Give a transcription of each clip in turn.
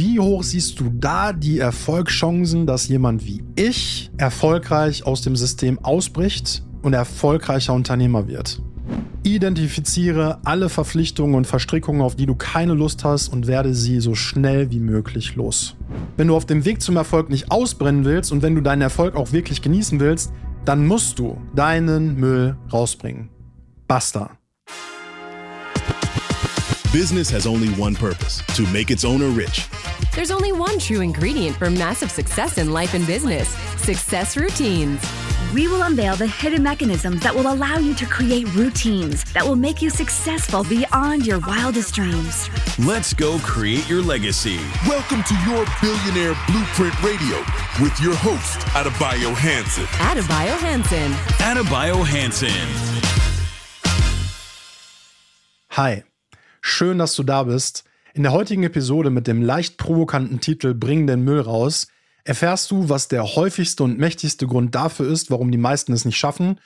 wie hoch siehst du da die Erfolgschancen, dass jemand wie ich erfolgreich aus dem System ausbricht und erfolgreicher Unternehmer wird? Identifiziere alle Verpflichtungen und Verstrickungen, auf die du keine Lust hast und werde sie so schnell wie möglich los. Wenn du auf dem Weg zum Erfolg nicht ausbrennen willst und wenn du deinen Erfolg auch wirklich genießen willst, dann musst du deinen Müll rausbringen. Basta. Business has only one purpose to make its owner rich. There's only one true ingredient for massive success in life and business success routines. We will unveil the hidden mechanisms that will allow you to create routines that will make you successful beyond your wildest dreams. Let's go create your legacy. Welcome to your Billionaire Blueprint Radio with your host, Adebayo Hanson. Adebayo Hanson. Adebayo Hanson. Hi, schön, dass du da bist. In der heutigen Episode mit dem leicht provokanten Titel Bring den Müll raus erfährst du, was der häufigste und mächtigste Grund dafür ist, warum die meisten es nicht schaffen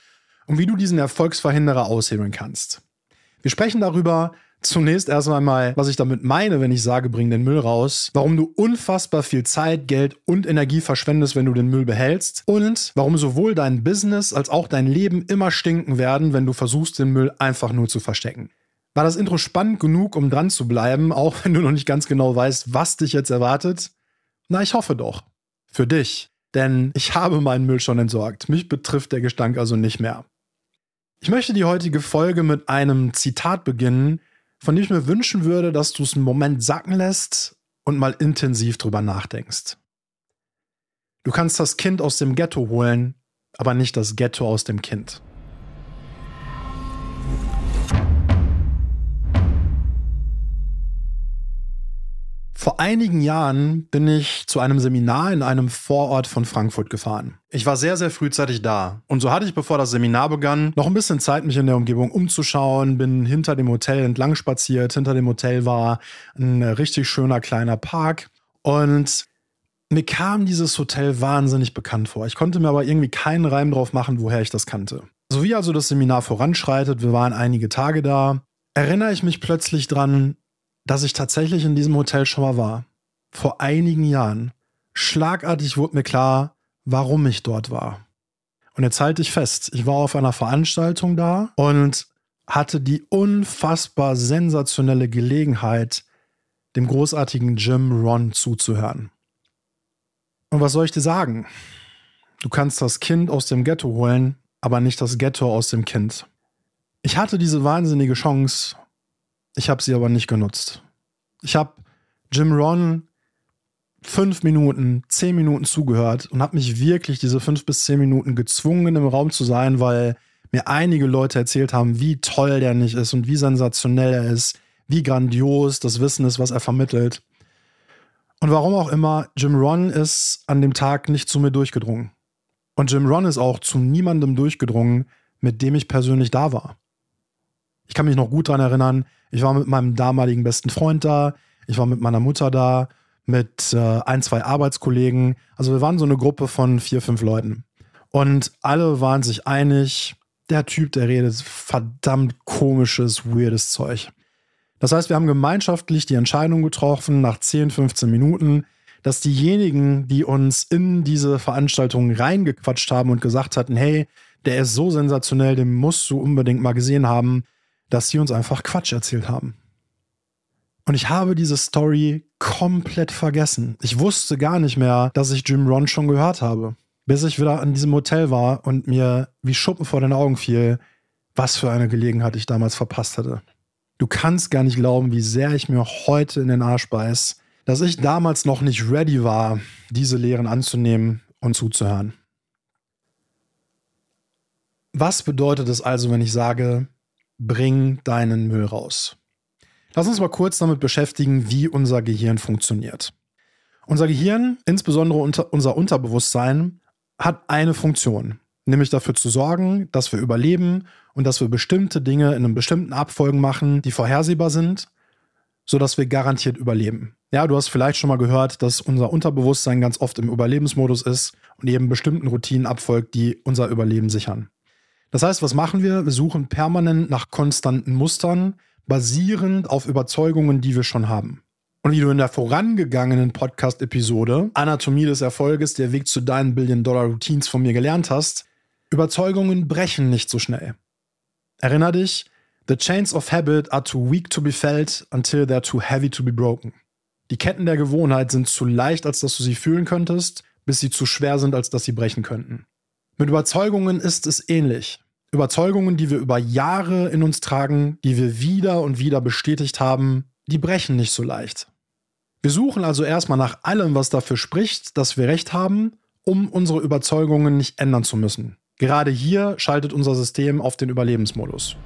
und wie du diesen Erfolgsverhinderer aushebeln kannst. Wir sprechen darüber zunächst erstmal mal, was ich damit meine, wenn ich sage, bring den Müll raus, warum du unfassbar viel Zeit, Geld und Energie verschwendest, wenn du den Müll behältst und warum sowohl dein Business als auch dein Leben immer stinken werden, wenn du versuchst, den Müll einfach nur zu verstecken. War das Intro spannend genug, um dran zu bleiben, auch wenn du noch nicht ganz genau weißt, was dich jetzt erwartet? Na, ich hoffe doch für dich, denn ich habe meinen Müll schon entsorgt. Mich betrifft der Gestank also nicht mehr. Ich möchte die heutige Folge mit einem Zitat beginnen, von dem ich mir wünschen würde, dass du es einen Moment sacken lässt und mal intensiv drüber nachdenkst. Du kannst das Kind aus dem Ghetto holen, aber nicht das Ghetto aus dem Kind. Vor einigen Jahren bin ich zu einem Seminar in einem Vorort von Frankfurt gefahren. Ich war sehr, sehr frühzeitig da. Und so hatte ich, bevor das Seminar begann, noch ein bisschen Zeit, mich in der Umgebung umzuschauen, bin hinter dem Hotel entlang spaziert. Hinter dem Hotel war ein richtig schöner kleiner Park. Und mir kam dieses Hotel wahnsinnig bekannt vor. Ich konnte mir aber irgendwie keinen Reim drauf machen, woher ich das kannte. So wie also das Seminar voranschreitet, wir waren einige Tage da, erinnere ich mich plötzlich dran, dass ich tatsächlich in diesem Hotel schon mal war. Vor einigen Jahren. Schlagartig wurde mir klar, warum ich dort war. Und jetzt halte ich fest, ich war auf einer Veranstaltung da und hatte die unfassbar sensationelle Gelegenheit, dem großartigen Jim Ron zuzuhören. Und was soll ich dir sagen? Du kannst das Kind aus dem Ghetto holen, aber nicht das Ghetto aus dem Kind. Ich hatte diese wahnsinnige Chance ich habe sie aber nicht genutzt. Ich habe Jim Ron fünf Minuten, zehn Minuten zugehört und habe mich wirklich diese fünf bis zehn Minuten gezwungen, im Raum zu sein, weil mir einige Leute erzählt haben, wie toll der nicht ist und wie sensationell er ist, wie grandios das Wissen ist, was er vermittelt. Und warum auch immer, Jim Ron ist an dem Tag nicht zu mir durchgedrungen. Und Jim Ron ist auch zu niemandem durchgedrungen, mit dem ich persönlich da war. Ich kann mich noch gut daran erinnern, ich war mit meinem damaligen besten Freund da, ich war mit meiner Mutter da, mit äh, ein, zwei Arbeitskollegen. Also wir waren so eine Gruppe von vier, fünf Leuten. Und alle waren sich einig, der Typ, der redet verdammt komisches, weirdes Zeug. Das heißt, wir haben gemeinschaftlich die Entscheidung getroffen, nach 10, 15 Minuten, dass diejenigen, die uns in diese Veranstaltung reingequatscht haben und gesagt hatten, hey, der ist so sensationell, den musst du unbedingt mal gesehen haben, dass sie uns einfach Quatsch erzählt haben. Und ich habe diese Story komplett vergessen. Ich wusste gar nicht mehr, dass ich Jim Ron schon gehört habe. Bis ich wieder an diesem Hotel war und mir wie Schuppen vor den Augen fiel, was für eine Gelegenheit ich damals verpasst hatte. Du kannst gar nicht glauben, wie sehr ich mir heute in den Arsch beiß, dass ich damals noch nicht ready war, diese Lehren anzunehmen und zuzuhören. Was bedeutet es also, wenn ich sage, bring deinen Müll raus. Lass uns mal kurz damit beschäftigen, wie unser Gehirn funktioniert. Unser Gehirn, insbesondere unter, unser Unterbewusstsein, hat eine Funktion, nämlich dafür zu sorgen, dass wir überleben und dass wir bestimmte Dinge in einem bestimmten Abfolgen machen, die vorhersehbar sind, sodass wir garantiert überleben. Ja, du hast vielleicht schon mal gehört, dass unser Unterbewusstsein ganz oft im Überlebensmodus ist und eben bestimmten Routinen abfolgt, die unser Überleben sichern. Das heißt, was machen wir? Wir suchen permanent nach konstanten Mustern, basierend auf Überzeugungen, die wir schon haben. Und wie du in der vorangegangenen Podcast-Episode Anatomie des Erfolges, der Weg zu deinen Billion-Dollar-Routines von mir gelernt hast, Überzeugungen brechen nicht so schnell. Erinner dich, the chains of habit are too weak to be felt until they're too heavy to be broken. Die Ketten der Gewohnheit sind zu leicht, als dass du sie fühlen könntest, bis sie zu schwer sind, als dass sie brechen könnten. Mit Überzeugungen ist es ähnlich. Überzeugungen, die wir über Jahre in uns tragen, die wir wieder und wieder bestätigt haben, die brechen nicht so leicht. Wir suchen also erstmal nach allem, was dafür spricht, dass wir recht haben, um unsere Überzeugungen nicht ändern zu müssen. Gerade hier schaltet unser System auf den Überlebensmodus.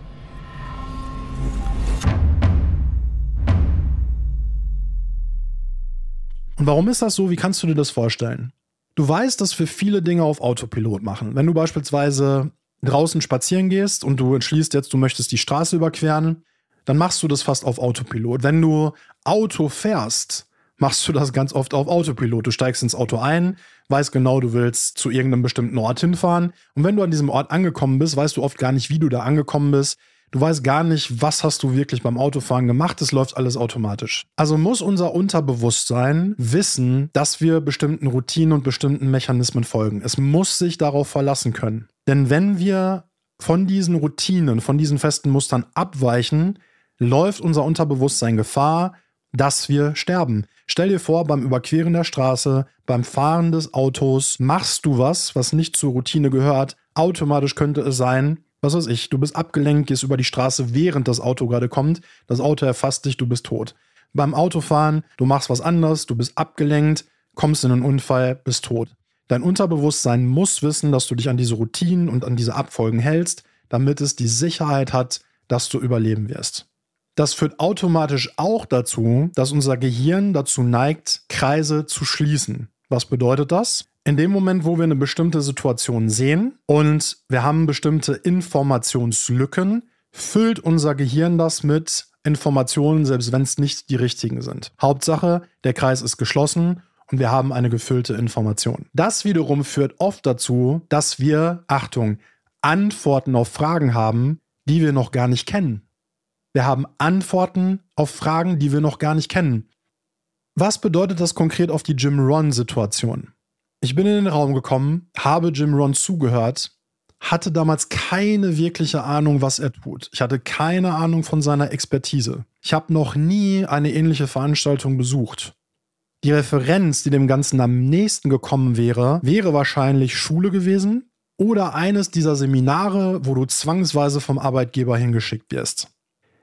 Und warum ist das so? Wie kannst du dir das vorstellen? Du weißt, dass wir viele Dinge auf Autopilot machen. Wenn du beispielsweise draußen spazieren gehst und du entschließt jetzt, du möchtest die Straße überqueren, dann machst du das fast auf Autopilot. Wenn du Auto fährst, machst du das ganz oft auf Autopilot. Du steigst ins Auto ein, weißt genau, du willst zu irgendeinem bestimmten Ort hinfahren. Und wenn du an diesem Ort angekommen bist, weißt du oft gar nicht, wie du da angekommen bist. Du weißt gar nicht, was hast du wirklich beim Autofahren gemacht. Es läuft alles automatisch. Also muss unser Unterbewusstsein wissen, dass wir bestimmten Routinen und bestimmten Mechanismen folgen. Es muss sich darauf verlassen können. Denn wenn wir von diesen Routinen, von diesen festen Mustern abweichen, läuft unser Unterbewusstsein Gefahr, dass wir sterben. Stell dir vor, beim Überqueren der Straße, beim Fahren des Autos, machst du was, was nicht zur Routine gehört. Automatisch könnte es sein, was weiß ich, du bist abgelenkt, gehst über die Straße, während das Auto gerade kommt. Das Auto erfasst dich, du bist tot. Beim Autofahren, du machst was anderes, du bist abgelenkt, kommst in einen Unfall, bist tot. Dein Unterbewusstsein muss wissen, dass du dich an diese Routinen und an diese Abfolgen hältst, damit es die Sicherheit hat, dass du überleben wirst. Das führt automatisch auch dazu, dass unser Gehirn dazu neigt, Kreise zu schließen. Was bedeutet das? In dem Moment, wo wir eine bestimmte Situation sehen und wir haben bestimmte Informationslücken, füllt unser Gehirn das mit Informationen, selbst wenn es nicht die richtigen sind. Hauptsache, der Kreis ist geschlossen und wir haben eine gefüllte Information. Das wiederum führt oft dazu, dass wir, Achtung, Antworten auf Fragen haben, die wir noch gar nicht kennen. Wir haben Antworten auf Fragen, die wir noch gar nicht kennen. Was bedeutet das konkret auf die Jim Ron-Situation? Ich bin in den Raum gekommen, habe Jim Ron zugehört, hatte damals keine wirkliche Ahnung, was er tut. Ich hatte keine Ahnung von seiner Expertise. Ich habe noch nie eine ähnliche Veranstaltung besucht. Die Referenz, die dem Ganzen am nächsten gekommen wäre, wäre wahrscheinlich Schule gewesen oder eines dieser Seminare, wo du zwangsweise vom Arbeitgeber hingeschickt wirst.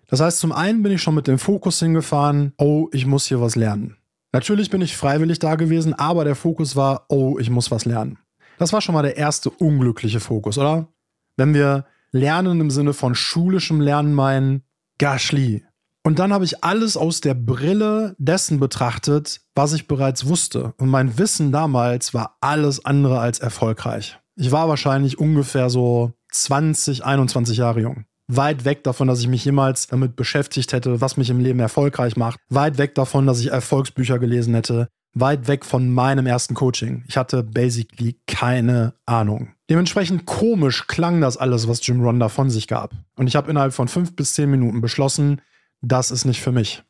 Das heißt, zum einen bin ich schon mit dem Fokus hingefahren, oh, ich muss hier was lernen. Natürlich bin ich freiwillig da gewesen, aber der Fokus war, oh, ich muss was lernen. Das war schon mal der erste unglückliche Fokus, oder? Wenn wir Lernen im Sinne von schulischem Lernen meinen, Gashli. Und dann habe ich alles aus der Brille dessen betrachtet, was ich bereits wusste. Und mein Wissen damals war alles andere als erfolgreich. Ich war wahrscheinlich ungefähr so 20, 21 Jahre jung weit weg davon, dass ich mich jemals damit beschäftigt hätte, was mich im Leben erfolgreich macht, weit weg davon, dass ich Erfolgsbücher gelesen hätte, weit weg von meinem ersten Coaching. Ich hatte basically keine Ahnung. Dementsprechend komisch klang das alles, was Jim Ron da von sich gab. Und ich habe innerhalb von fünf bis zehn Minuten beschlossen, das ist nicht für mich.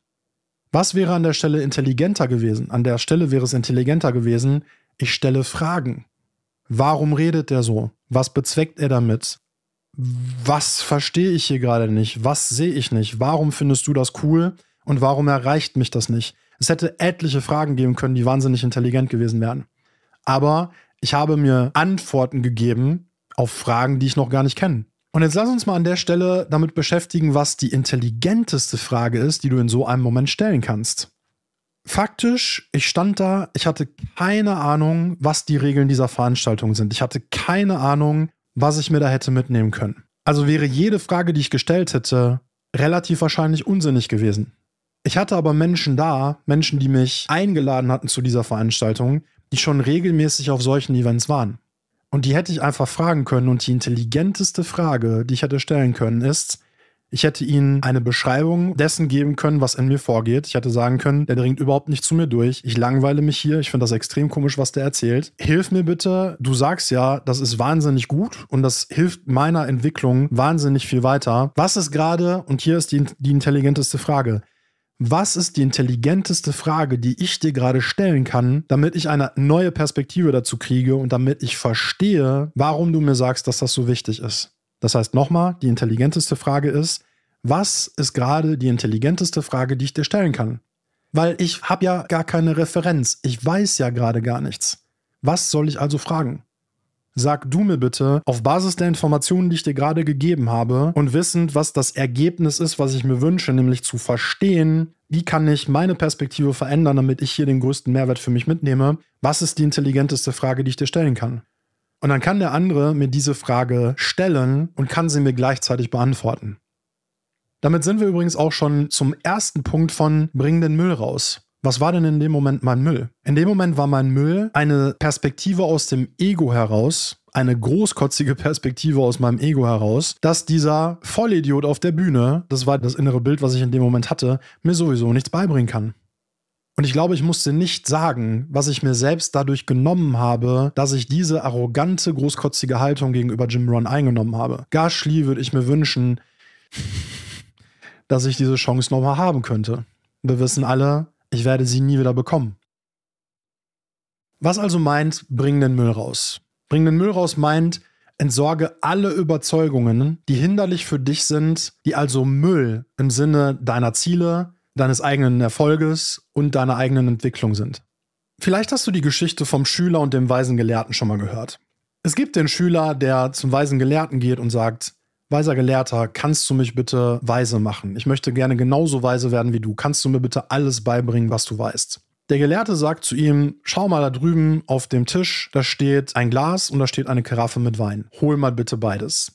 Was wäre an der Stelle intelligenter gewesen? An der Stelle wäre es intelligenter gewesen, ich stelle Fragen. Warum redet er so? Was bezweckt er damit? Was verstehe ich hier gerade nicht? Was sehe ich nicht? Warum findest du das cool? Und warum erreicht mich das nicht? Es hätte etliche Fragen geben können, die wahnsinnig intelligent gewesen wären. Aber ich habe mir Antworten gegeben auf Fragen, die ich noch gar nicht kenne. Und jetzt lass uns mal an der Stelle damit beschäftigen, was die intelligenteste Frage ist, die du in so einem Moment stellen kannst. Faktisch, ich stand da, ich hatte keine Ahnung, was die Regeln dieser Veranstaltung sind. Ich hatte keine Ahnung, was ich mir da hätte mitnehmen können. Also wäre jede Frage, die ich gestellt hätte, relativ wahrscheinlich unsinnig gewesen. Ich hatte aber Menschen da, Menschen, die mich eingeladen hatten zu dieser Veranstaltung, die schon regelmäßig auf solchen Events waren. Und die hätte ich einfach fragen können. Und die intelligenteste Frage, die ich hätte stellen können, ist, ich hätte ihnen eine Beschreibung dessen geben können, was in mir vorgeht. Ich hätte sagen können, der dringt überhaupt nicht zu mir durch. Ich langweile mich hier. Ich finde das extrem komisch, was der erzählt. Hilf mir bitte. Du sagst ja, das ist wahnsinnig gut und das hilft meiner Entwicklung wahnsinnig viel weiter. Was ist gerade, und hier ist die, die intelligenteste Frage, Was ist die intelligenteste Frage, die ich dir gerade stellen kann, damit ich eine neue Perspektive dazu kriege und damit ich verstehe, warum du mir sagst, dass das so wichtig ist? Das heißt nochmal, die intelligenteste Frage ist, was ist gerade die intelligenteste Frage, die ich dir stellen kann? Weil ich habe ja gar keine Referenz. Ich weiß ja gerade gar nichts. Was soll ich also fragen? Sag du mir bitte, auf Basis der Informationen, die ich dir gerade gegeben habe und wissend, was das Ergebnis ist, was ich mir wünsche, nämlich zu verstehen, wie kann ich meine Perspektive verändern, damit ich hier den größten Mehrwert für mich mitnehme, was ist die intelligenteste Frage, die ich dir stellen kann? Und dann kann der andere mir diese Frage stellen und kann sie mir gleichzeitig beantworten. Damit sind wir übrigens auch schon zum ersten Punkt von Bring den Müll raus. Was war denn in dem Moment mein Müll? In dem Moment war mein Müll eine Perspektive aus dem Ego heraus, eine großkotzige Perspektive aus meinem Ego heraus, dass dieser Vollidiot auf der Bühne, das war das innere Bild, was ich in dem Moment hatte, mir sowieso nichts beibringen kann. Und ich glaube, ich musste nicht sagen, was ich mir selbst dadurch genommen habe, dass ich diese arrogante, großkotzige Haltung gegenüber Jim Ron eingenommen habe. Gashly würde ich mir wünschen, dass ich diese Chance nochmal haben könnte. Wir wissen alle, ich werde sie nie wieder bekommen. Was also meint, bring den Müll raus? Bring den Müll raus meint, entsorge alle Überzeugungen, die hinderlich für dich sind, die also Müll im Sinne deiner Ziele, deines eigenen Erfolges und deiner eigenen Entwicklung sind. Vielleicht hast du die Geschichte vom Schüler und dem weisen Gelehrten schon mal gehört. Es gibt den Schüler, der zum weisen Gelehrten geht und sagt, Weiser Gelehrter, kannst du mich bitte weise machen? Ich möchte gerne genauso weise werden wie du. Kannst du mir bitte alles beibringen, was du weißt? Der Gelehrte sagt zu ihm, schau mal da drüben auf dem Tisch, da steht ein Glas und da steht eine Karaffe mit Wein. Hol mal bitte beides.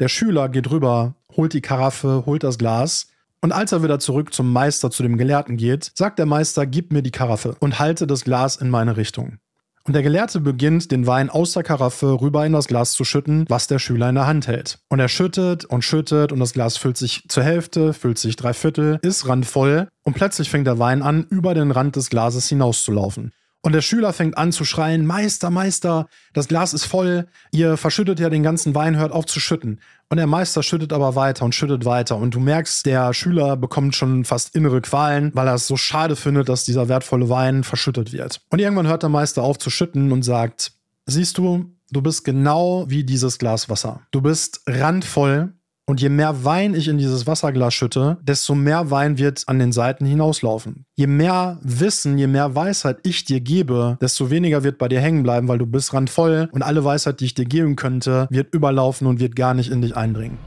Der Schüler geht rüber, holt die Karaffe, holt das Glas und als er wieder zurück zum Meister, zu dem Gelehrten geht, sagt der Meister, gib mir die Karaffe und halte das Glas in meine Richtung. Und der Gelehrte beginnt, den Wein aus der Karaffe rüber in das Glas zu schütten, was der Schüler in der Hand hält. Und er schüttet und schüttet und das Glas füllt sich zur Hälfte, füllt sich drei Viertel, ist randvoll und plötzlich fängt der Wein an, über den Rand des Glases hinauszulaufen. Und der Schüler fängt an zu schreien, Meister, Meister, das Glas ist voll, ihr verschüttet ja den ganzen Wein, hört auf zu schütten. Und der Meister schüttet aber weiter und schüttet weiter. Und du merkst, der Schüler bekommt schon fast innere Qualen, weil er es so schade findet, dass dieser wertvolle Wein verschüttet wird. Und irgendwann hört der Meister auf zu schütten und sagt, siehst du, du bist genau wie dieses Glas Wasser. Du bist randvoll und je mehr Wein ich in dieses Wasserglas schütte, desto mehr Wein wird an den Seiten hinauslaufen. Je mehr Wissen, je mehr Weisheit ich dir gebe, desto weniger wird bei dir hängen bleiben, weil du bist randvoll und alle Weisheit, die ich dir geben könnte, wird überlaufen und wird gar nicht in dich eindringen.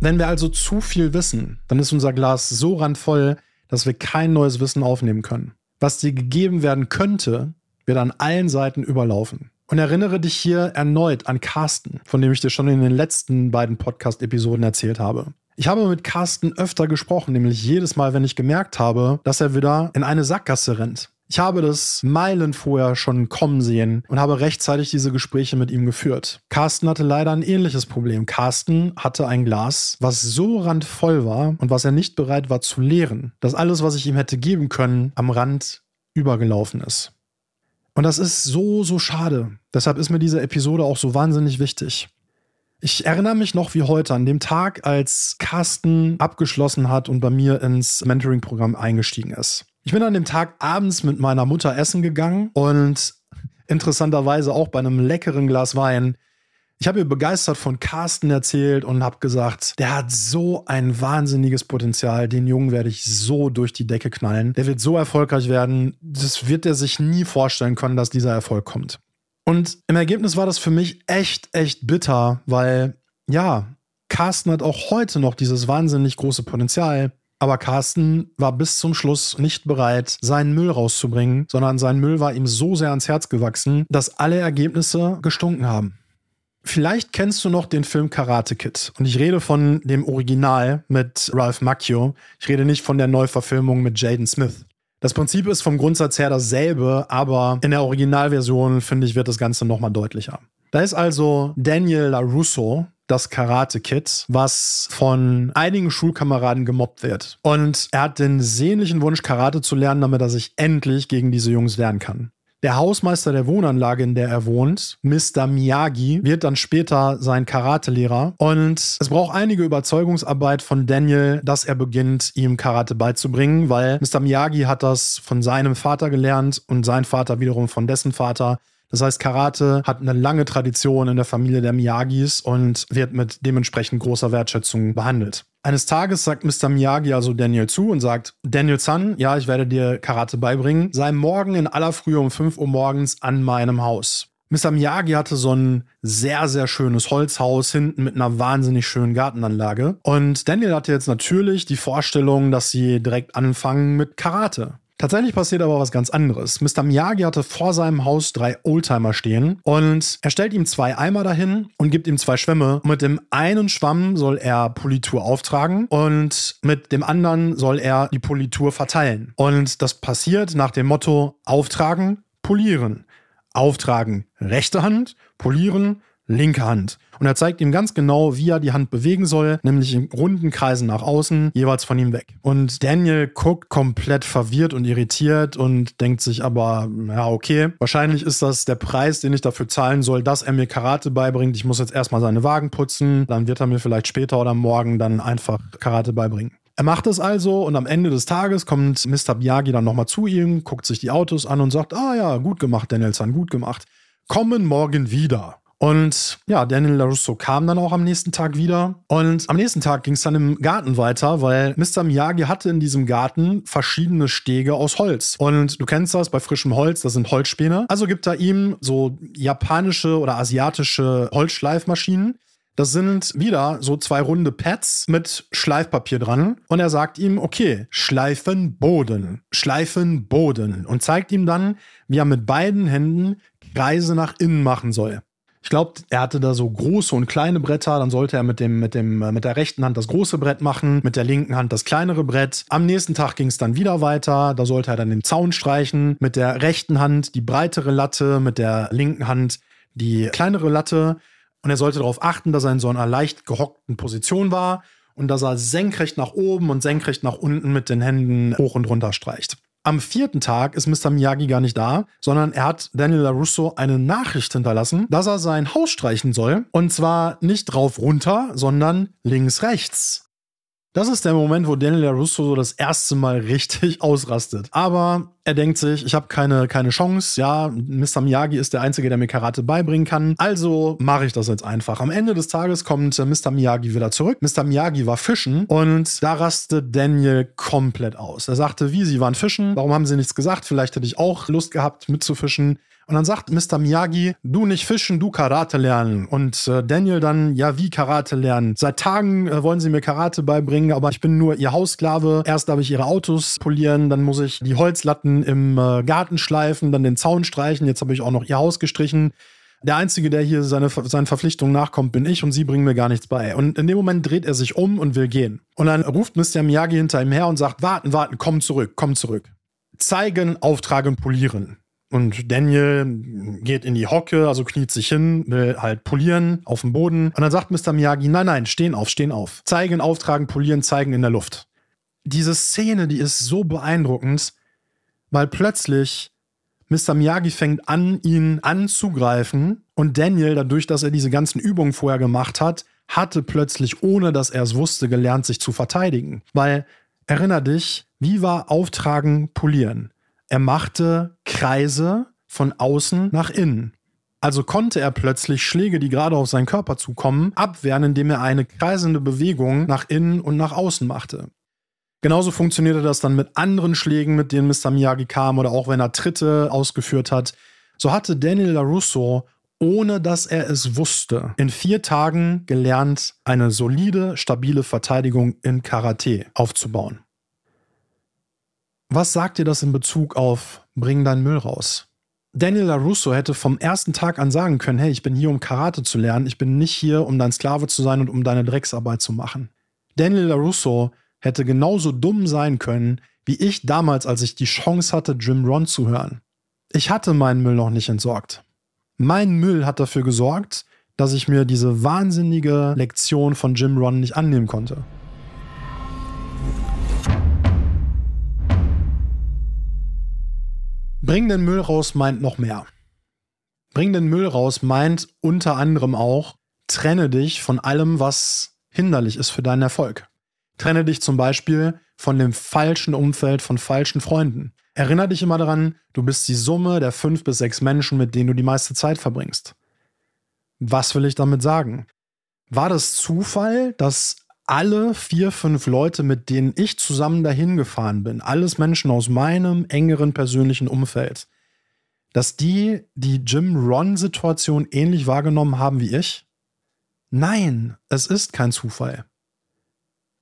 Wenn wir also zu viel wissen, dann ist unser Glas so randvoll, dass wir kein neues Wissen aufnehmen können. Was dir gegeben werden könnte, wird an allen Seiten überlaufen. Und erinnere dich hier erneut an Carsten, von dem ich dir schon in den letzten beiden Podcast-Episoden erzählt habe. Ich habe mit Carsten öfter gesprochen, nämlich jedes Mal, wenn ich gemerkt habe, dass er wieder in eine Sackgasse rennt. Ich habe das Meilen vorher schon kommen sehen und habe rechtzeitig diese Gespräche mit ihm geführt. Carsten hatte leider ein ähnliches Problem. Carsten hatte ein Glas, was so randvoll war und was er nicht bereit war zu leeren, dass alles, was ich ihm hätte geben können, am Rand übergelaufen ist. Und das ist so, so schade. Deshalb ist mir diese Episode auch so wahnsinnig wichtig. Ich erinnere mich noch wie heute an dem Tag, als Carsten abgeschlossen hat und bei mir ins Mentoring-Programm eingestiegen ist. Ich bin an dem Tag abends mit meiner Mutter essen gegangen und interessanterweise auch bei einem leckeren Glas Wein ich habe ihr begeistert von Carsten erzählt und habe gesagt, der hat so ein wahnsinniges Potenzial. Den Jungen werde ich so durch die Decke knallen. Der wird so erfolgreich werden. Das wird er sich nie vorstellen können, dass dieser Erfolg kommt. Und im Ergebnis war das für mich echt, echt bitter, weil ja, Carsten hat auch heute noch dieses wahnsinnig große Potenzial. Aber Carsten war bis zum Schluss nicht bereit, seinen Müll rauszubringen, sondern sein Müll war ihm so sehr ans Herz gewachsen, dass alle Ergebnisse gestunken haben. Vielleicht kennst du noch den Film Karate Kid. Und ich rede von dem Original mit Ralph Macchio. Ich rede nicht von der Neuverfilmung mit Jaden Smith. Das Prinzip ist vom Grundsatz her dasselbe, aber in der Originalversion, finde ich, wird das Ganze nochmal deutlicher. Da ist also Daniel LaRusso, das Karate Kid, was von einigen Schulkameraden gemobbt wird. Und er hat den sehnlichen Wunsch, Karate zu lernen, damit er sich endlich gegen diese Jungs wehren kann. Der Hausmeister der Wohnanlage, in der er wohnt, Mr. Miyagi, wird dann später sein Karatelehrer. Und es braucht einige Überzeugungsarbeit von Daniel, dass er beginnt, ihm Karate beizubringen, weil Mr. Miyagi hat das von seinem Vater gelernt und sein Vater wiederum von dessen Vater. Das heißt, Karate hat eine lange Tradition in der Familie der Miyagis und wird mit dementsprechend großer Wertschätzung behandelt. Eines Tages sagt Mr. Miyagi also Daniel zu und sagt, Daniel San, ja, ich werde dir Karate beibringen, sei morgen in aller Frühe um 5 Uhr morgens an meinem Haus. Mr. Miyagi hatte so ein sehr, sehr schönes Holzhaus hinten mit einer wahnsinnig schönen Gartenanlage. Und Daniel hatte jetzt natürlich die Vorstellung, dass sie direkt anfangen mit Karate. Tatsächlich passiert aber was ganz anderes. Mr. Miyagi hatte vor seinem Haus drei Oldtimer stehen und er stellt ihm zwei Eimer dahin und gibt ihm zwei Schwämme. Mit dem einen Schwamm soll er Politur auftragen und mit dem anderen soll er die Politur verteilen. Und das passiert nach dem Motto auftragen, polieren. Auftragen rechte Hand, polieren linke Hand. Und er zeigt ihm ganz genau, wie er die Hand bewegen soll, nämlich in runden Kreisen nach außen, jeweils von ihm weg. Und Daniel guckt komplett verwirrt und irritiert und denkt sich aber, ja, okay, wahrscheinlich ist das der Preis, den ich dafür zahlen soll, dass er mir Karate beibringt. Ich muss jetzt erstmal seine Wagen putzen, dann wird er mir vielleicht später oder morgen dann einfach Karate beibringen. Er macht es also und am Ende des Tages kommt Mr. Miyagi dann nochmal zu ihm, guckt sich die Autos an und sagt, ah ja, gut gemacht, Danielson, gut gemacht. Kommen morgen wieder. Und ja, Daniel LaRusso kam dann auch am nächsten Tag wieder. Und am nächsten Tag ging es dann im Garten weiter, weil Mr. Miyagi hatte in diesem Garten verschiedene Stege aus Holz. Und du kennst das bei frischem Holz, das sind Holzspäne. Also gibt er ihm so japanische oder asiatische Holzschleifmaschinen. Das sind wieder so zwei runde Pads mit Schleifpapier dran. Und er sagt ihm, okay, schleifen Boden, schleifen Boden. Und zeigt ihm dann, wie er mit beiden Händen Kreise nach innen machen soll. Ich glaube, er hatte da so große und kleine Bretter. Dann sollte er mit, dem, mit, dem, äh, mit der rechten Hand das große Brett machen, mit der linken Hand das kleinere Brett. Am nächsten Tag ging es dann wieder weiter. Da sollte er dann den Zaun streichen. Mit der rechten Hand die breitere Latte, mit der linken Hand die kleinere Latte. Und er sollte darauf achten, dass er in so einer leicht gehockten Position war und dass er senkrecht nach oben und senkrecht nach unten mit den Händen hoch und runter streicht. Am vierten Tag ist Mr. Miyagi gar nicht da, sondern er hat Daniel LaRusso eine Nachricht hinterlassen, dass er sein Haus streichen soll. Und zwar nicht drauf runter, sondern links rechts. Das ist der Moment, wo Daniel Russo so das erste Mal richtig ausrastet. Aber er denkt sich, ich habe keine, keine Chance. Ja, Mr. Miyagi ist der Einzige, der mir Karate beibringen kann. Also mache ich das jetzt einfach. Am Ende des Tages kommt äh, Mr. Miyagi wieder zurück. Mr. Miyagi war fischen und da rastet Daniel komplett aus. Er sagte, wie, sie waren fischen? Warum haben sie nichts gesagt? Vielleicht hätte ich auch Lust gehabt, mitzufischen. Und dann sagt Mr. Miyagi, du nicht fischen, du Karate lernen. Und äh, Daniel dann, ja, wie Karate lernen? Seit Tagen äh, wollen sie mir Karate beibringen, aber ich bin nur ihr Haussklave. Erst darf ich ihre Autos polieren, dann muss ich die Holzlatten im äh, Garten schleifen, dann den Zaun streichen. Jetzt habe ich auch noch ihr Haus gestrichen. Der Einzige, der hier seine, seinen Verpflichtungen nachkommt, bin ich und sie bringen mir gar nichts bei. Und in dem Moment dreht er sich um und will gehen. Und dann ruft Mr. Miyagi hinter ihm her und sagt, warten, warten, komm zurück, komm zurück. Zeigen, auftragen, polieren. Und Daniel geht in die Hocke, also kniet sich hin, will halt polieren auf dem Boden. Und dann sagt Mr. Miyagi, nein, nein, stehen auf, stehen auf. Zeigen, auftragen, polieren, zeigen in der Luft. Diese Szene, die ist so beeindruckend, weil plötzlich Mr. Miyagi fängt an, ihn anzugreifen und Daniel, dadurch, dass er diese ganzen Übungen vorher gemacht hat, hatte plötzlich, ohne dass er es wusste, gelernt, sich zu verteidigen. Weil, erinner dich, wie war Auftragen, polieren? Er machte Kreise von außen nach innen. Also konnte er plötzlich Schläge, die gerade auf seinen Körper zukommen, abwehren, indem er eine kreisende Bewegung nach innen und nach außen machte. Genauso funktionierte das dann mit anderen Schlägen, mit denen Mr. Miyagi kam oder auch wenn er Tritte ausgeführt hat. So hatte Daniel LaRusso, ohne dass er es wusste, in vier Tagen gelernt, eine solide, stabile Verteidigung in Karate aufzubauen. Was sagt dir das in Bezug auf Bring deinen Müll raus? Daniel LaRusso hätte vom ersten Tag an sagen können, hey, ich bin hier, um Karate zu lernen, ich bin nicht hier, um dein Sklave zu sein und um deine Drecksarbeit zu machen. Daniel LaRusso hätte genauso dumm sein können, wie ich damals, als ich die Chance hatte, Jim Ron zu hören. Ich hatte meinen Müll noch nicht entsorgt. Mein Müll hat dafür gesorgt, dass ich mir diese wahnsinnige Lektion von Jim Ron nicht annehmen konnte. Bring den Müll raus meint noch mehr. Bring den Müll raus meint unter anderem auch, trenne dich von allem, was hinderlich ist für deinen Erfolg. Trenne dich zum Beispiel von dem falschen Umfeld, von falschen Freunden. Erinnere dich immer daran, du bist die Summe der fünf bis sechs Menschen, mit denen du die meiste Zeit verbringst. Was will ich damit sagen? War das Zufall, dass alle vier, fünf Leute, mit denen ich zusammen dahin gefahren bin, alles Menschen aus meinem engeren persönlichen Umfeld, dass die die Jim-Ron-Situation ähnlich wahrgenommen haben wie ich? Nein, es ist kein Zufall.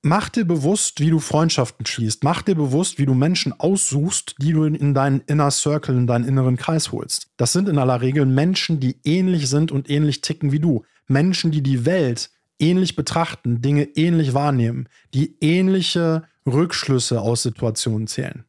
Mach dir bewusst, wie du Freundschaften schließt. Mach dir bewusst, wie du Menschen aussuchst, die du in deinen Inner Circle, in deinen inneren Kreis holst. Das sind in aller Regel Menschen, die ähnlich sind und ähnlich ticken wie du. Menschen, die die Welt ähnlich betrachten, Dinge ähnlich wahrnehmen, die ähnliche Rückschlüsse aus Situationen zählen.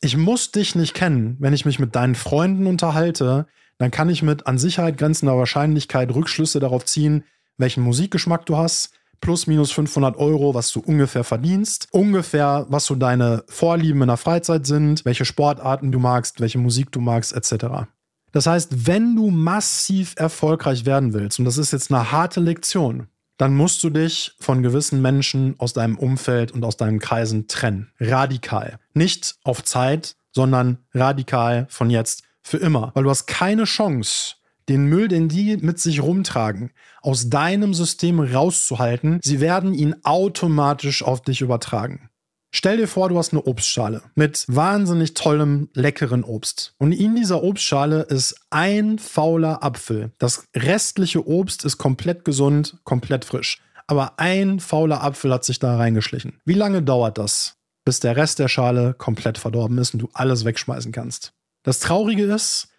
Ich muss dich nicht kennen. Wenn ich mich mit deinen Freunden unterhalte, dann kann ich mit an Sicherheit grenzender Wahrscheinlichkeit Rückschlüsse darauf ziehen, welchen Musikgeschmack du hast, plus minus 500 Euro, was du ungefähr verdienst, ungefähr, was so deine Vorlieben in der Freizeit sind, welche Sportarten du magst, welche Musik du magst, etc. Das heißt, wenn du massiv erfolgreich werden willst, und das ist jetzt eine harte Lektion, dann musst du dich von gewissen Menschen aus deinem Umfeld und aus deinen Kreisen trennen. Radikal. Nicht auf Zeit, sondern radikal von jetzt für immer. Weil du hast keine Chance, den Müll, den die mit sich rumtragen, aus deinem System rauszuhalten. Sie werden ihn automatisch auf dich übertragen. Stell dir vor, du hast eine Obstschale mit wahnsinnig tollem, leckeren Obst. Und in dieser Obstschale ist ein fauler Apfel. Das restliche Obst ist komplett gesund, komplett frisch. Aber ein fauler Apfel hat sich da reingeschlichen. Wie lange dauert das, bis der Rest der Schale komplett verdorben ist und du alles wegschmeißen kannst? Das Traurige ist,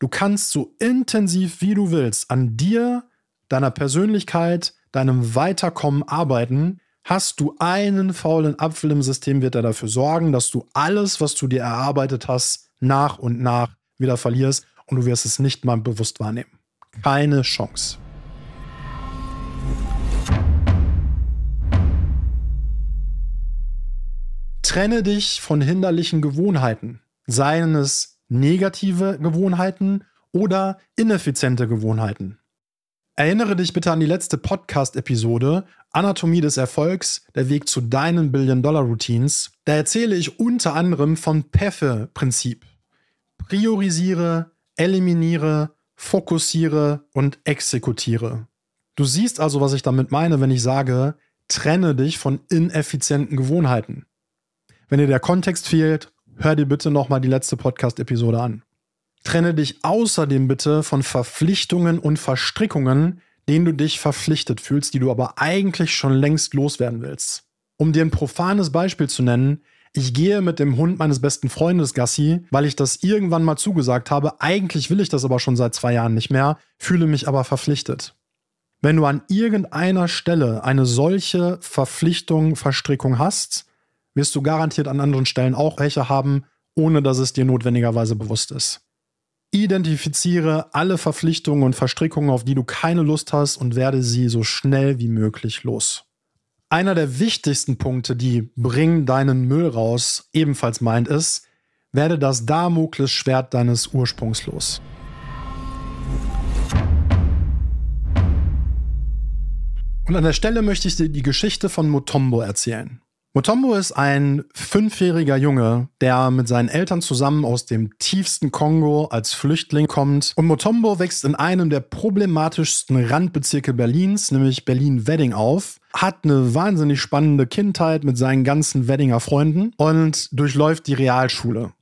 Du kannst so intensiv wie du willst an dir, deiner Persönlichkeit, deinem Weiterkommen arbeiten. Hast du einen faulen Apfel im System, wird er dafür sorgen, dass du alles, was du dir erarbeitet hast, nach und nach wieder verlierst und du wirst es nicht mal bewusst wahrnehmen. Keine Chance. Trenne dich von hinderlichen Gewohnheiten, seien es negative Gewohnheiten oder ineffiziente Gewohnheiten. Erinnere dich bitte an die letzte Podcast-Episode Anatomie des Erfolgs, der Weg zu deinen Billion-Dollar-Routines. Da erzähle ich unter anderem vom PEFE-Prinzip. Priorisiere, eliminiere, fokussiere und exekutiere. Du siehst also, was ich damit meine, wenn ich sage, trenne dich von ineffizienten Gewohnheiten. Wenn dir der Kontext fehlt hör dir bitte nochmal die letzte Podcast-Episode an. Trenne dich außerdem bitte von Verpflichtungen und Verstrickungen, denen du dich verpflichtet fühlst, die du aber eigentlich schon längst loswerden willst. Um dir ein profanes Beispiel zu nennen, ich gehe mit dem Hund meines besten Freundes Gassi, weil ich das irgendwann mal zugesagt habe. Eigentlich will ich das aber schon seit zwei Jahren nicht mehr, fühle mich aber verpflichtet. Wenn du an irgendeiner Stelle eine solche Verpflichtung, Verstrickung hast, wirst du garantiert an anderen Stellen auch welche haben, ohne dass es dir notwendigerweise bewusst ist. Identifiziere alle Verpflichtungen und Verstrickungen, auf die du keine Lust hast und werde sie so schnell wie möglich los. Einer der wichtigsten Punkte, die Bring deinen Müll raus ebenfalls meint, ist, werde das Damoklesschwert deines Ursprungs los. Und an der Stelle möchte ich dir die Geschichte von Motombo erzählen. Mutombo ist ein fünfjähriger Junge, der mit seinen Eltern zusammen aus dem tiefsten Kongo als Flüchtling kommt. Und Mutombo wächst in einem der problematischsten Randbezirke Berlins, nämlich Berlin-Wedding auf, hat eine wahnsinnig spannende Kindheit mit seinen ganzen Weddinger Freunden und durchläuft die Realschule.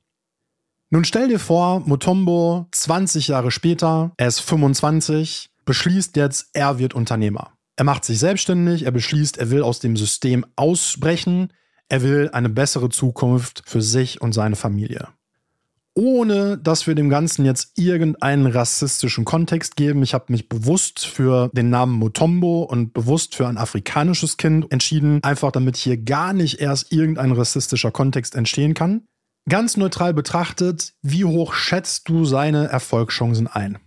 Nun stell dir vor, Mutombo 20 Jahre später, er ist 25, beschließt jetzt, er wird Unternehmer. Er macht sich selbstständig, er beschließt, er will aus dem System ausbrechen, er will eine bessere Zukunft für sich und seine Familie. Ohne dass wir dem Ganzen jetzt irgendeinen rassistischen Kontext geben. Ich habe mich bewusst für den Namen Motombo und bewusst für ein afrikanisches Kind entschieden, einfach damit hier gar nicht erst irgendein rassistischer Kontext entstehen kann. Ganz neutral betrachtet, wie hoch schätzt du seine Erfolgschancen ein?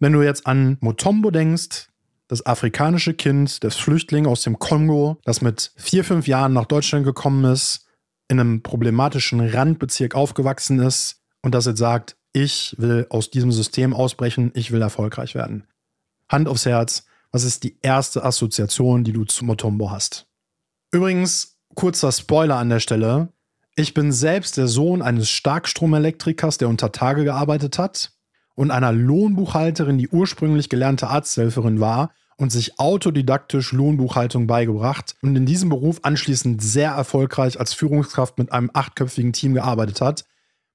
Wenn du jetzt an Motombo denkst, das afrikanische Kind, das Flüchtling aus dem Kongo, das mit vier, fünf Jahren nach Deutschland gekommen ist, in einem problematischen Randbezirk aufgewachsen ist und das jetzt sagt, ich will aus diesem System ausbrechen, ich will erfolgreich werden. Hand aufs Herz, was ist die erste Assoziation, die du zu Motombo hast? Übrigens, kurzer Spoiler an der Stelle. Ich bin selbst der Sohn eines Starkstromelektrikers, der unter Tage gearbeitet hat und einer Lohnbuchhalterin, die ursprünglich gelernte Arzthelferin war und sich autodidaktisch Lohnbuchhaltung beigebracht und in diesem Beruf anschließend sehr erfolgreich als Führungskraft mit einem achtköpfigen Team gearbeitet hat.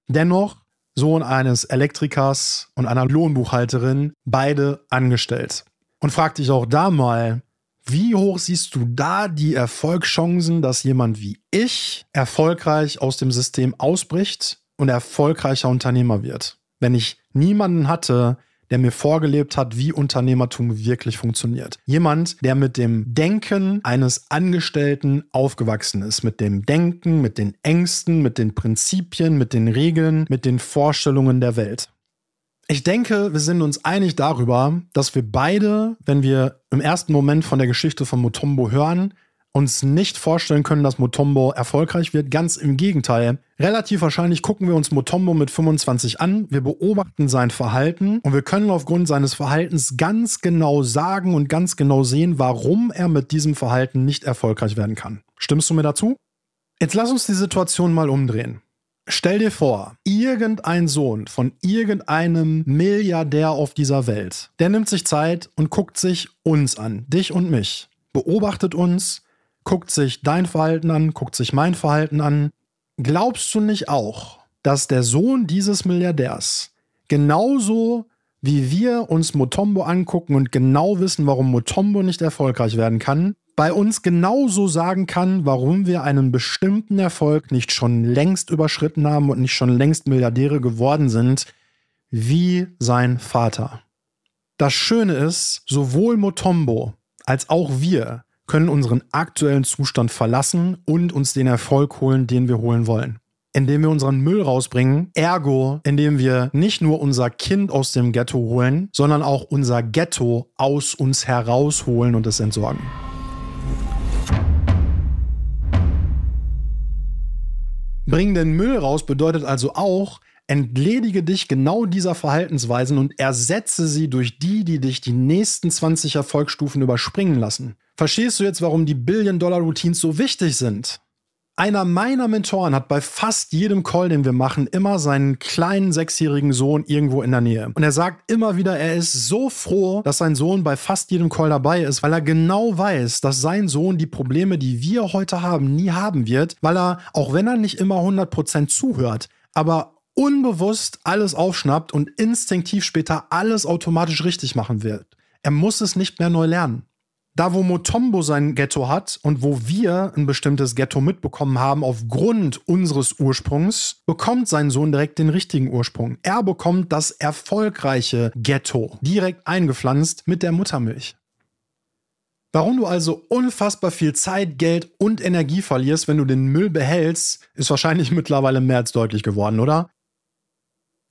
Dennoch Sohn eines Elektrikers und einer Lohnbuchhalterin, beide angestellt. Und frag dich auch da mal, wie hoch siehst du da die Erfolgschancen, dass jemand wie ich erfolgreich aus dem System ausbricht und erfolgreicher Unternehmer wird? Wenn ich niemanden hatte, der mir vorgelebt hat, wie Unternehmertum wirklich funktioniert. Jemand, der mit dem Denken eines Angestellten aufgewachsen ist, mit dem Denken, mit den Ängsten, mit den Prinzipien, mit den Regeln, mit den Vorstellungen der Welt. Ich denke, wir sind uns einig darüber, dass wir beide, wenn wir im ersten Moment von der Geschichte von Mutombo hören, uns nicht vorstellen können, dass Motombo erfolgreich wird. Ganz im Gegenteil. Relativ wahrscheinlich gucken wir uns Motombo mit 25 an, wir beobachten sein Verhalten und wir können aufgrund seines Verhaltens ganz genau sagen und ganz genau sehen, warum er mit diesem Verhalten nicht erfolgreich werden kann. Stimmst du mir dazu? Jetzt lass uns die Situation mal umdrehen. Stell dir vor, irgendein Sohn von irgendeinem Milliardär auf dieser Welt, der nimmt sich Zeit und guckt sich uns an, dich und mich, beobachtet uns, guckt sich dein Verhalten an, guckt sich mein Verhalten an. Glaubst du nicht auch, dass der Sohn dieses Milliardärs genauso wie wir uns Motombo angucken und genau wissen, warum Motombo nicht erfolgreich werden kann, bei uns genauso sagen kann, warum wir einen bestimmten Erfolg nicht schon längst überschritten haben und nicht schon längst Milliardäre geworden sind, wie sein Vater. Das Schöne ist, sowohl Motombo als auch wir können unseren aktuellen Zustand verlassen und uns den Erfolg holen, den wir holen wollen. Indem wir unseren Müll rausbringen, ergo, indem wir nicht nur unser Kind aus dem Ghetto holen, sondern auch unser Ghetto aus uns herausholen und es entsorgen. Bring den Müll raus bedeutet also auch, entledige dich genau dieser Verhaltensweisen und ersetze sie durch die, die dich die nächsten 20 Erfolgsstufen überspringen lassen. Verstehst du jetzt, warum die Billion-Dollar-Routines so wichtig sind? Einer meiner Mentoren hat bei fast jedem Call, den wir machen, immer seinen kleinen sechsjährigen Sohn irgendwo in der Nähe. Und er sagt immer wieder, er ist so froh, dass sein Sohn bei fast jedem Call dabei ist, weil er genau weiß, dass sein Sohn die Probleme, die wir heute haben, nie haben wird, weil er, auch wenn er nicht immer 100% zuhört, aber unbewusst alles aufschnappt und instinktiv später alles automatisch richtig machen wird. Er muss es nicht mehr neu lernen. Da, wo Motombo sein Ghetto hat und wo wir ein bestimmtes Ghetto mitbekommen haben aufgrund unseres Ursprungs, bekommt sein Sohn direkt den richtigen Ursprung. Er bekommt das erfolgreiche Ghetto direkt eingepflanzt mit der Muttermilch. Warum du also unfassbar viel Zeit, Geld und Energie verlierst, wenn du den Müll behältst, ist wahrscheinlich mittlerweile mehr als deutlich geworden, oder?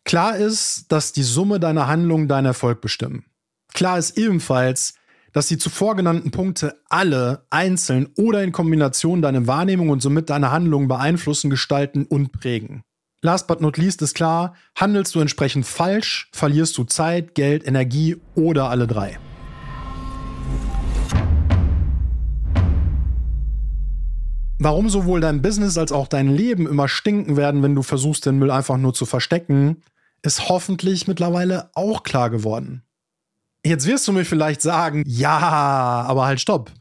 Klar ist, dass die Summe deiner Handlungen deinen Erfolg bestimmen. Klar ist ebenfalls, dass die zuvor genannten Punkte alle einzeln oder in Kombination deine Wahrnehmung und somit deine Handlungen beeinflussen, gestalten und prägen. Last but not least ist klar, handelst du entsprechend falsch, verlierst du Zeit, Geld, Energie oder alle drei. Warum sowohl dein Business als auch dein Leben immer stinken werden, wenn du versuchst, den Müll einfach nur zu verstecken, ist hoffentlich mittlerweile auch klar geworden. Jetzt wirst du mir vielleicht sagen, ja, aber halt stopp.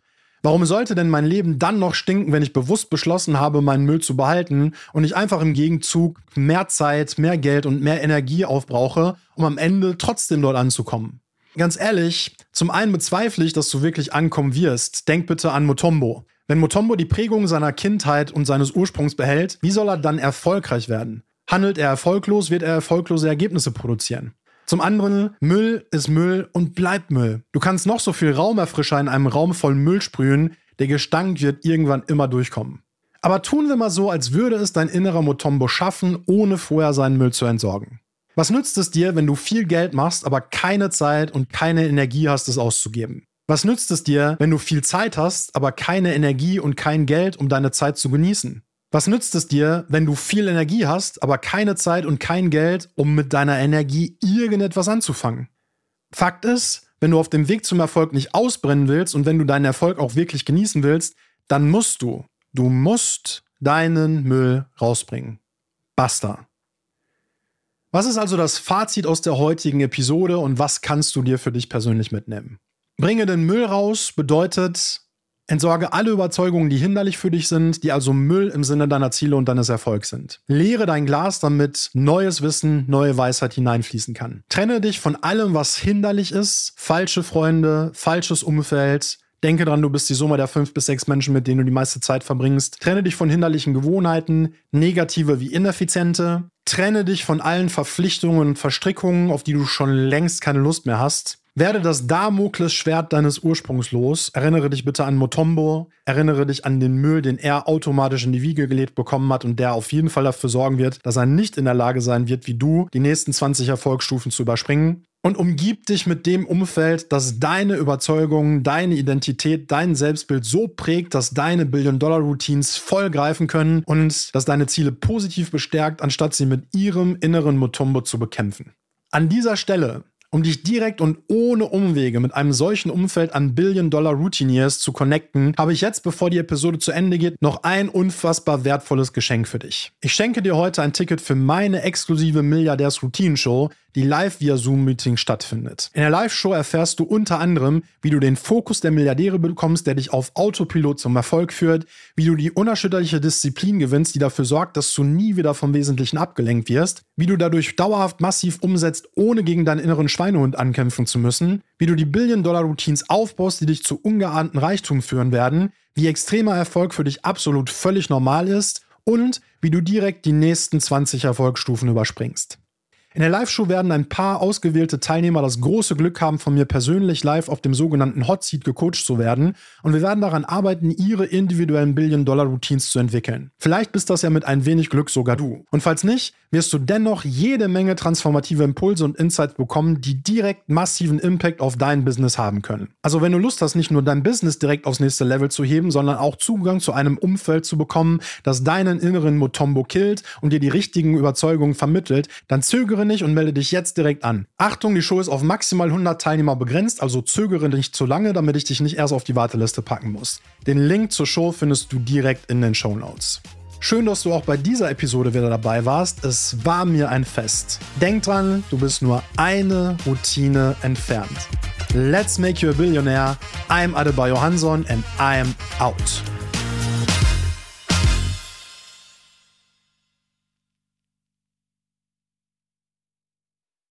Warum sollte denn mein Leben dann noch stinken, wenn ich bewusst beschlossen habe, meinen Müll zu behalten und ich einfach im Gegenzug mehr Zeit, mehr Geld und mehr Energie aufbrauche, um am Ende trotzdem dort anzukommen? Ganz ehrlich, zum einen bezweifle ich, dass du wirklich ankommen wirst. Denk bitte an Motombo. Wenn Motombo die Prägung seiner Kindheit und seines Ursprungs behält, wie soll er dann erfolgreich werden? Handelt er erfolglos, wird er erfolglose Ergebnisse produzieren. Zum anderen, Müll ist Müll und bleibt Müll. Du kannst noch so viel Raumerfrischer in einem Raum voll Müll sprühen, der Gestank wird irgendwann immer durchkommen. Aber tun wir mal so, als würde es dein innerer Motombo schaffen, ohne vorher seinen Müll zu entsorgen. Was nützt es dir, wenn du viel Geld machst, aber keine Zeit und keine Energie hast, es auszugeben? Was nützt es dir, wenn du viel Zeit hast, aber keine Energie und kein Geld, um deine Zeit zu genießen? Was nützt es dir, wenn du viel Energie hast, aber keine Zeit und kein Geld, um mit deiner Energie irgendetwas anzufangen? Fakt ist, wenn du auf dem Weg zum Erfolg nicht ausbrennen willst und wenn du deinen Erfolg auch wirklich genießen willst, dann musst du, du musst deinen Müll rausbringen. Basta. Was ist also das Fazit aus der heutigen Episode und was kannst du dir für dich persönlich mitnehmen? Bringe den Müll raus bedeutet, Entsorge alle Überzeugungen, die hinderlich für dich sind, die also Müll im Sinne deiner Ziele und deines Erfolgs sind. Leere dein Glas, damit neues Wissen, neue Weisheit hineinfließen kann. Trenne dich von allem, was hinderlich ist, falsche Freunde, falsches Umfeld, Denke dran, du bist die Summe der fünf bis sechs Menschen, mit denen du die meiste Zeit verbringst. Trenne dich von hinderlichen Gewohnheiten, negative wie ineffiziente. Trenne dich von allen Verpflichtungen und Verstrickungen, auf die du schon längst keine Lust mehr hast. Werde das Damoklesschwert deines Ursprungs los. Erinnere dich bitte an Motombo. Erinnere dich an den Müll, den er automatisch in die Wiege gelegt bekommen hat und der auf jeden Fall dafür sorgen wird, dass er nicht in der Lage sein wird, wie du, die nächsten 20 Erfolgsstufen zu überspringen. Und umgib dich mit dem Umfeld, das deine Überzeugungen, deine Identität, dein Selbstbild so prägt, dass deine Billion-Dollar-Routines voll greifen können und dass deine Ziele positiv bestärkt, anstatt sie mit ihrem inneren Motombo zu bekämpfen. An dieser Stelle um dich direkt und ohne Umwege mit einem solchen Umfeld an Billion-Dollar-Routiniers zu connecten, habe ich jetzt, bevor die Episode zu Ende geht, noch ein unfassbar wertvolles Geschenk für dich. Ich schenke dir heute ein Ticket für meine exklusive Milliardärs-Routinen-Show, die live via Zoom-Meeting stattfindet. In der Live-Show erfährst du unter anderem, wie du den Fokus der Milliardäre bekommst, der dich auf Autopilot zum Erfolg führt, wie du die unerschütterliche Disziplin gewinnst, die dafür sorgt, dass du nie wieder vom Wesentlichen abgelenkt wirst, wie du dadurch dauerhaft massiv umsetzt, ohne gegen deinen inneren Schweinehund ankämpfen zu müssen, wie du die Billion-Dollar-Routines aufbaust, die dich zu ungeahnten Reichtum führen werden, wie extremer Erfolg für dich absolut völlig normal ist und wie du direkt die nächsten 20 Erfolgsstufen überspringst. In der Live-Show werden ein paar ausgewählte Teilnehmer das große Glück haben, von mir persönlich live auf dem sogenannten Hot Seat gecoacht zu werden. Und wir werden daran arbeiten, ihre individuellen Billion-Dollar-Routines zu entwickeln. Vielleicht bist das ja mit ein wenig Glück sogar du. Und falls nicht, wirst du dennoch jede Menge transformative Impulse und Insights bekommen, die direkt massiven Impact auf dein Business haben können. Also wenn du Lust hast, nicht nur dein Business direkt aufs nächste Level zu heben, sondern auch Zugang zu einem Umfeld zu bekommen, das deinen inneren Motombo killt und dir die richtigen Überzeugungen vermittelt, dann zögere zögere nicht und melde dich jetzt direkt an. Achtung, die Show ist auf maximal 100 Teilnehmer begrenzt, also zögere nicht zu lange, damit ich dich nicht erst auf die Warteliste packen muss. Den Link zur Show findest du direkt in den Show Notes. Schön, dass du auch bei dieser Episode wieder dabei warst. Es war mir ein Fest. Denk dran, du bist nur eine Routine entfernt. Let's make you a billionaire. I'm Adebayo Hanson and I'm out.